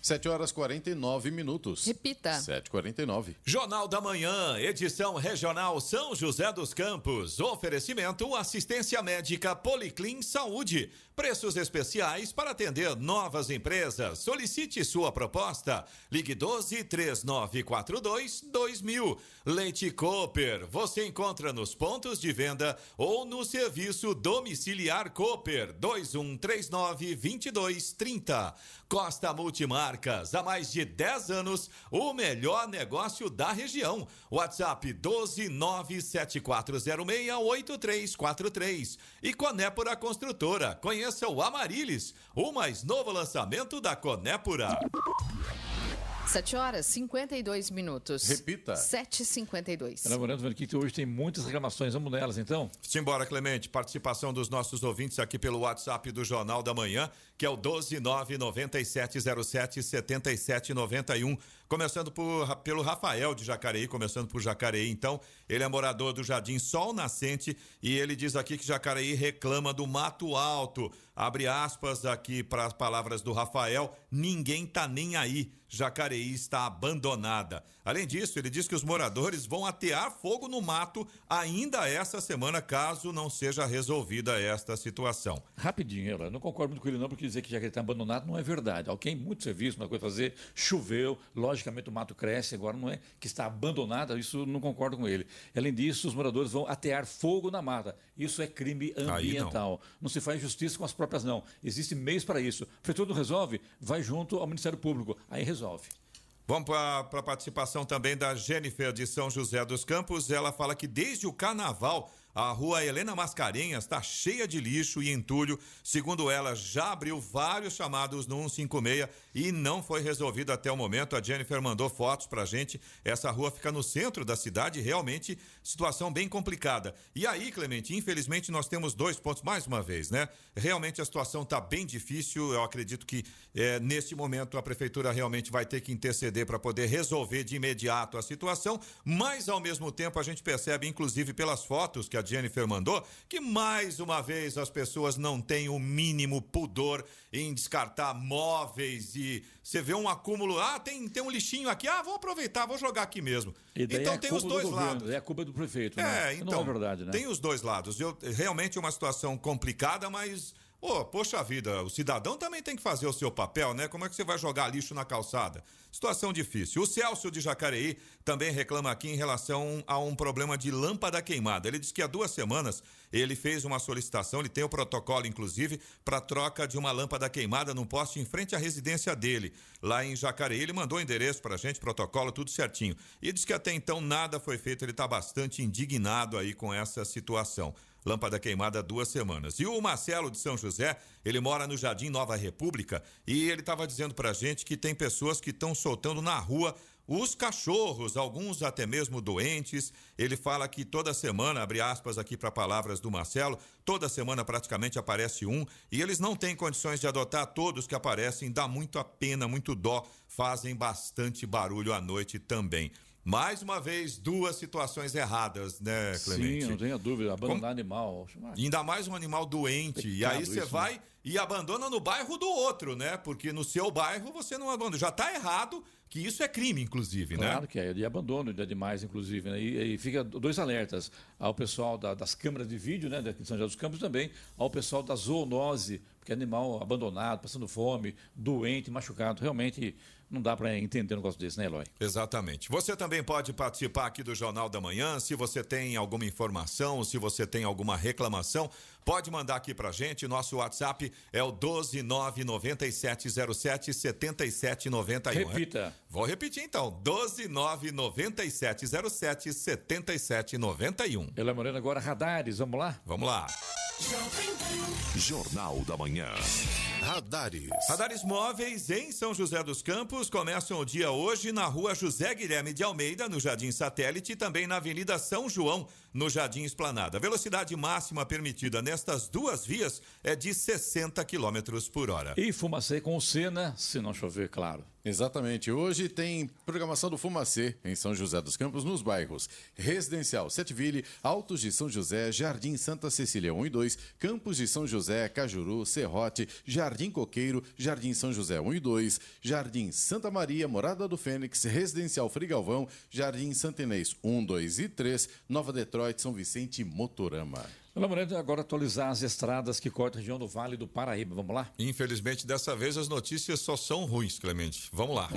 Speaker 3: 7 horas 49 minutos.
Speaker 2: Repita.
Speaker 3: 7h49.
Speaker 4: Jornal da Manhã, edição regional São José dos Campos. Oferecimento assistência médica Policlin Saúde. Preços especiais para atender novas empresas. Solicite sua proposta. Ligue 12 3942 2000. Leite Cooper. Você encontra nos pontos de venda ou no serviço domiciliar Cooper 2139 2230. Costa Multimarcas, há mais de 10 anos, o melhor negócio da região. WhatsApp 12974068343. E Conépora Construtora. Conheça o Amarilis, o mais novo lançamento da Conépora.
Speaker 2: 7 horas 52 minutos.
Speaker 3: Repita.
Speaker 2: 7h52.
Speaker 1: Lembrando aqui que hoje tem muitas reclamações, vamos nelas então?
Speaker 4: Simbora, Clemente. Participação dos nossos ouvintes aqui pelo WhatsApp do Jornal da Manhã, que é o 12997077791. Começando por, pelo Rafael de Jacareí, começando por Jacareí, então. Ele é morador do Jardim Sol Nascente e ele diz aqui que Jacareí reclama do mato alto. Abre aspas aqui para as palavras do Rafael: ninguém tá nem aí. Jacareí está abandonada. Além disso, ele diz que os moradores vão atear fogo no mato ainda essa semana, caso não seja resolvida esta situação.
Speaker 1: Rapidinho, eu não concordo muito com ele não, porque dizer que Jacareí está abandonado não é verdade. Alguém muito serviço, uma coisa a fazer, choveu, logicamente o mato cresce, agora não é que está abandonada, isso não concordo com ele. Além disso, os moradores vão atear fogo na mata. Isso é crime ambiental. Não. não. se faz justiça com as próprias, não. Existem meios para isso. A prefeitura não resolve, vai junto ao Ministério Público. Aí resolve.
Speaker 4: Vamos para a participação também da Jennifer de São José dos Campos. Ela fala que desde o carnaval a rua Helena Mascarenhas está cheia de lixo e entulho. Segundo ela, já abriu vários chamados no 156 e não foi resolvido até o momento. A Jennifer mandou fotos pra gente. Essa rua fica no centro da cidade, realmente situação bem complicada. E aí, Clemente, infelizmente nós temos dois pontos mais uma vez, né? Realmente a situação está bem difícil. Eu acredito que é, neste momento a prefeitura realmente vai ter que interceder para poder resolver de imediato a situação, mas ao mesmo tempo a gente percebe, inclusive pelas fotos que a Jennifer mandou, que mais uma vez as pessoas não têm o mínimo pudor em descartar móveis e você vê um acúmulo, ah, tem, tem um lixinho aqui, ah, vou aproveitar, vou jogar aqui mesmo. então
Speaker 1: é
Speaker 4: tem os dois
Speaker 1: do
Speaker 4: lados.
Speaker 1: É a culpa do prefeito,
Speaker 4: é,
Speaker 1: né?
Speaker 4: Então,
Speaker 1: não é verdade, né?
Speaker 4: Tem os dois lados. Eu, realmente é uma situação complicada, mas Pô, poxa vida, o cidadão também tem que fazer o seu papel, né? Como é que você vai jogar lixo na calçada? Situação difícil. O Celso de Jacareí também reclama aqui em relação a um problema de lâmpada queimada. Ele diz que há duas semanas ele fez uma solicitação, ele tem o protocolo, inclusive, para troca de uma lâmpada queimada num poste em frente à residência dele, lá em Jacareí. Ele mandou o endereço para a gente, protocolo, tudo certinho. E diz que até então nada foi feito, ele está bastante indignado aí com essa situação lâmpada queimada há duas semanas. E o Marcelo de São José, ele mora no Jardim Nova República e ele estava dizendo pra gente que tem pessoas que estão soltando na rua os cachorros, alguns até mesmo doentes. Ele fala que toda semana, abre aspas aqui para palavras do Marcelo, toda semana praticamente aparece um e eles não têm condições de adotar todos que aparecem, dá muito a pena, muito dó, fazem bastante barulho à noite também. Mais uma vez, duas situações erradas, né, Clemente?
Speaker 1: Sim, não tenha dúvida. Abandonar Como... animal.
Speaker 4: Ainda mais um animal doente. e aí você vai né? e abandona no bairro do outro, né? Porque no seu bairro você não abandona. Já está errado, que isso é crime, inclusive,
Speaker 1: claro
Speaker 4: né?
Speaker 1: Claro que é, de abandono de animais, inclusive. Né? E, e fica dois alertas ao pessoal da, das câmeras de vídeo, né, de São José dos Campos também, ao pessoal da zoonose, porque é animal abandonado, passando fome, doente, machucado. Realmente não dá para entender um negócio desse, né, Eloy?
Speaker 4: Exatamente. Você também pode participar aqui do Jornal da Manhã. Se você tem alguma informação, se você tem alguma reclamação, pode mandar aqui pra gente. Nosso WhatsApp é o 12997077791.
Speaker 1: Repita.
Speaker 4: Vou repetir então. 12997077791.
Speaker 1: Eloy Moreno, agora radares, vamos lá?
Speaker 4: Vamos lá.
Speaker 8: Jornal da Manhã.
Speaker 3: Radares.
Speaker 4: Radares móveis em São José dos Campos começam o dia hoje na rua José Guilherme de Almeida, no Jardim Satélite, e também na Avenida São João, no Jardim Esplanada. A velocidade máxima permitida nestas duas vias é de 60 km por hora.
Speaker 1: E Fumacê com o Sena, se não chover, claro.
Speaker 3: Exatamente. Hoje tem programação do Fumacê em São José dos Campos, nos bairros Residencial Setville, Altos de São José, Jardim Santa Cecília 1 e 2, Campos de São José, Cajuru, Serrote, Jardim Coqueiro, Jardim São José 1 e 2, Jardim Santa Maria, Morada do Fênix, Residencial Frigalvão, Jardim Santenês 1, 2 e 3, Nova Detroit, São Vicente e Motorama.
Speaker 1: Eloy Moreno, agora atualizar as estradas que cortam a região do Vale do Paraíba. Vamos lá?
Speaker 4: Infelizmente, dessa vez as notícias só são ruins, Clemente. Vamos lá.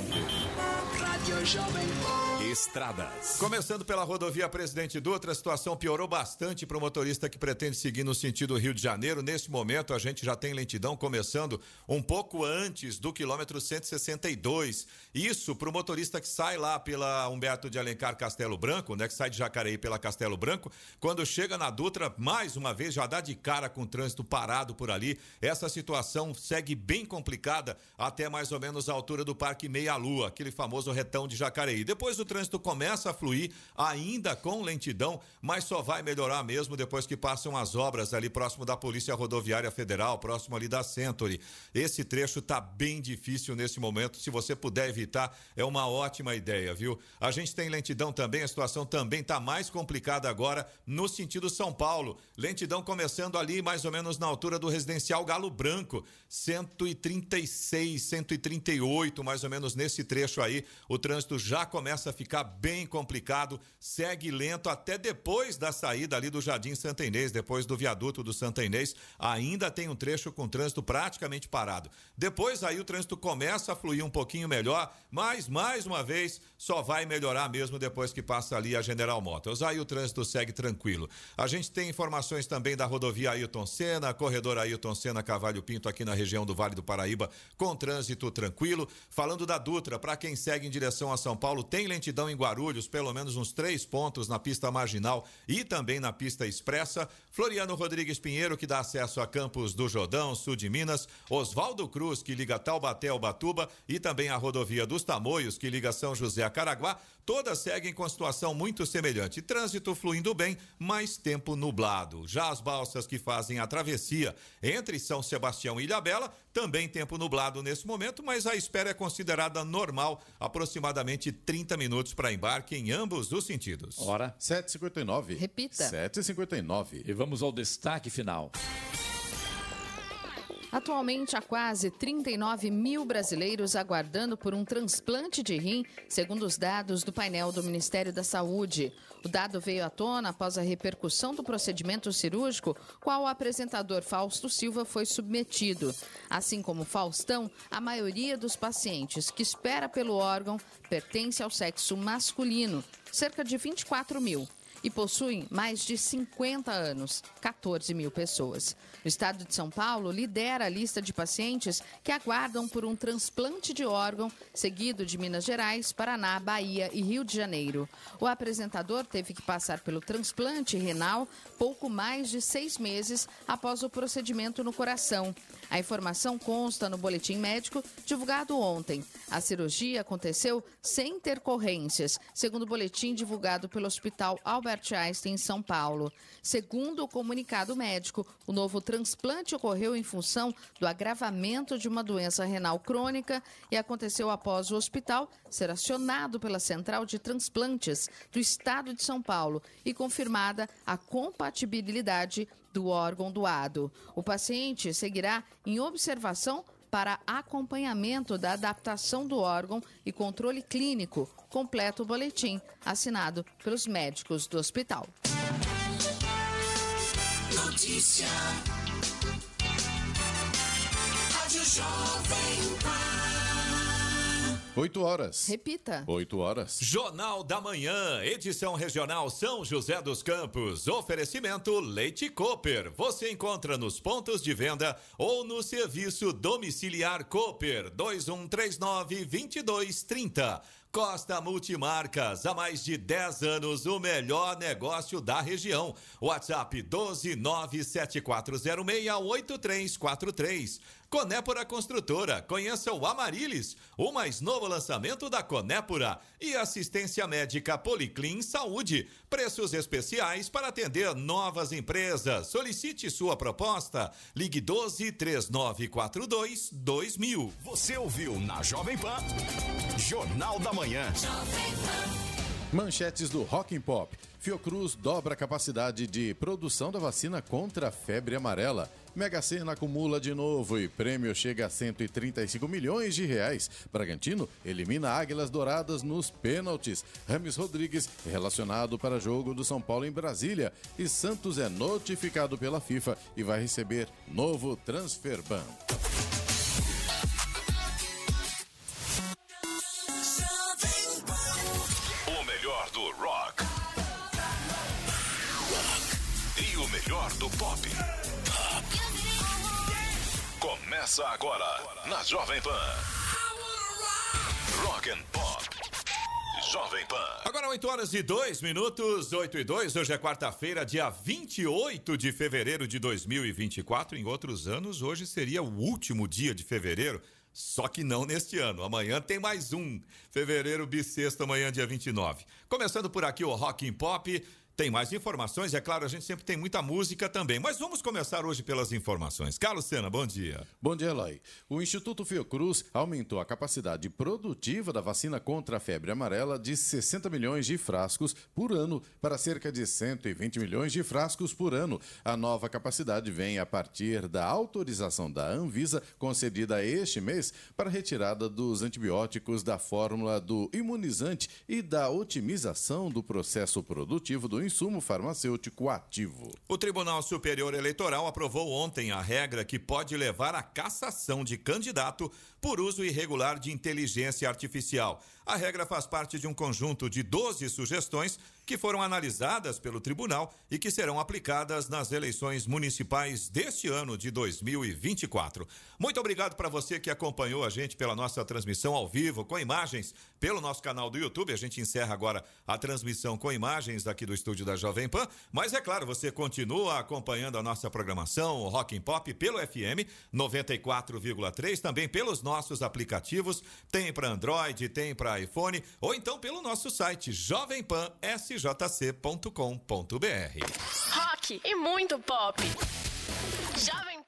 Speaker 11: Estradas.
Speaker 4: Começando pela rodovia Presidente Dutra, a situação piorou bastante para o motorista que pretende seguir no sentido Rio de Janeiro. Nesse momento, a gente já tem lentidão começando um pouco antes do quilômetro 162. Isso para o motorista que sai lá pela Humberto de Alencar Castelo Branco, né, que sai de Jacareí pela Castelo Branco. Quando chega na Dutra, mais uma vez já dá de cara com o trânsito parado por ali. Essa situação segue bem complicada até mais ou menos a altura do Parque Meia Lua, aquele famoso retão de Jacareí. Depois o trânsito começa a fluir, ainda com lentidão, mas só vai melhorar mesmo depois que passam as obras ali próximo da Polícia Rodoviária Federal, próximo ali da Century. Esse trecho tá bem difícil nesse momento. Se você puder evitar, é uma ótima ideia, viu? A gente tem lentidão também, a situação também tá mais complicada agora no sentido São Paulo. Lentidão começando ali mais ou menos na altura do residencial Galo Branco, 136, 138, mais ou menos nesse trecho aí. O trânsito já começa a ficar bem complicado, segue lento até depois da saída ali do Jardim Santa Inês, depois do viaduto do Santa Inês, ainda tem um trecho com trânsito praticamente parado. Depois aí o trânsito começa a fluir um pouquinho melhor, mas mais uma vez só vai melhorar mesmo depois que passa ali a General Motors. Aí o trânsito segue tranquilo. A gente tem informações também da rodovia Ailton Senna, corredor Ailton Senna Cavalho Pinto aqui na região do Vale do Paraíba, com trânsito tranquilo. Falando da Dutra, para quem segue em direção a São Paulo, tem lentidão em Guarulhos, pelo menos uns três pontos na pista marginal e também na pista expressa. Floriano Rodrigues Pinheiro, que dá acesso a Campos do Jordão, sul de Minas. Oswaldo Cruz, que liga Taubaté ao Batuba. E também a rodovia dos Tamoios, que liga São José a Caraguá. Todas seguem com situação muito semelhante. Trânsito fluindo bem, mas tempo nublado. Já as balsas que fazem a travessia entre São Sebastião e Ilhabela, também tempo nublado nesse momento, mas a espera é considerada normal, aproximadamente 30 minutos para embarque em ambos os sentidos.
Speaker 1: Hora
Speaker 3: 7h59.
Speaker 2: Repita.
Speaker 3: 7h59.
Speaker 1: E vamos ao destaque final.
Speaker 2: Atualmente, há quase 39 mil brasileiros aguardando por um transplante de rim, segundo os dados do painel do Ministério da Saúde. O dado veio à tona após a repercussão do procedimento cirúrgico, qual o apresentador Fausto Silva foi submetido. Assim como Faustão, a maioria dos pacientes que espera pelo órgão pertence ao sexo masculino, cerca de 24 mil e possuem mais de 50 anos, 14 mil pessoas. O estado de São Paulo lidera a lista de pacientes que aguardam por um transplante de órgão, seguido de Minas Gerais, Paraná, Bahia e Rio de Janeiro. O apresentador teve que passar pelo transplante renal pouco mais de seis meses após o procedimento no coração. A informação consta no boletim médico divulgado ontem. A cirurgia aconteceu sem intercorrências, segundo o boletim divulgado pelo Hospital Albert Einstein, em São Paulo. Segundo o comunicado médico, o novo transplante ocorreu em função do agravamento de uma doença renal crônica e aconteceu após o hospital ser acionado pela Central de Transplantes do Estado de São Paulo e confirmada a compatibilidade do órgão doado. O paciente seguirá em observação para acompanhamento da adaptação do órgão e controle clínico. Completa o boletim, assinado pelos médicos do hospital.
Speaker 12: Notícia. Rádio Jovem Pan.
Speaker 3: 8 horas.
Speaker 2: Repita.
Speaker 3: 8 horas.
Speaker 4: Jornal da Manhã, edição regional São José dos Campos. Oferecimento Leite Cooper. Você encontra nos pontos de venda ou no serviço domiciliar Cooper 2139 2230. Costa Multimarcas, há mais de 10 anos, o melhor negócio da região. WhatsApp 12974068343. Conépora Construtora, conheça o Amarilis, o mais novo lançamento da Conépora. E assistência médica Policlin Saúde, preços especiais para atender novas empresas. Solicite sua proposta. Ligue 12 3942 2000.
Speaker 11: Você ouviu na Jovem Pan, Jornal da Manhã.
Speaker 3: Manchetes do Rock and Pop. Fiocruz dobra a capacidade de produção da vacina contra a febre amarela. Mega Sena acumula de novo e prêmio chega a 135 milhões de reais. Bragantino elimina Águilas Douradas nos pênaltis. Rames Rodrigues relacionado para jogo do São Paulo em Brasília. E Santos é notificado pela FIFA e vai receber novo transfer ban.
Speaker 8: Melhor do pop. Começa agora na Jovem Pan. Rock and Pop. Jovem Pan.
Speaker 4: Agora 8 horas e 2 minutos, 8 e 2. Hoje é quarta-feira, dia 28 de fevereiro de 2024. Em outros anos, hoje seria o último dia de fevereiro. Só que não neste ano. Amanhã tem mais um. Fevereiro bissexto, amanhã, dia 29. Começando por aqui o Rock and Pop. Tem mais informações, é claro, a gente sempre tem muita música também. Mas vamos começar hoje pelas informações. Carlos Sena, bom dia.
Speaker 3: Bom dia, Eloy. O Instituto Fiocruz aumentou a capacidade produtiva da vacina contra a febre amarela de 60 milhões de frascos por ano para cerca de 120 milhões de frascos por ano. A nova capacidade vem a partir da autorização da Anvisa concedida este mês para retirada dos antibióticos da fórmula do imunizante e da otimização do processo produtivo do insumo farmacêutico ativo.
Speaker 4: O Tribunal Superior Eleitoral aprovou ontem a regra que pode levar à cassação de candidato por uso irregular de inteligência artificial. A regra faz parte de um conjunto de 12 sugestões que foram analisadas pelo tribunal e que serão aplicadas nas eleições municipais deste ano de 2024. Muito obrigado para você que acompanhou a gente pela nossa transmissão ao vivo com imagens pelo nosso canal do YouTube. A gente encerra agora a transmissão com imagens aqui do estúdio da Jovem Pan, mas é claro, você continua acompanhando a nossa programação, o Rock and Pop pelo FM 94,3, também pelos nossos aplicativos, tem para Android, tem para iPhone ou então pelo nosso site jovempansjc.com.br.
Speaker 13: Rock e muito pop. Jovem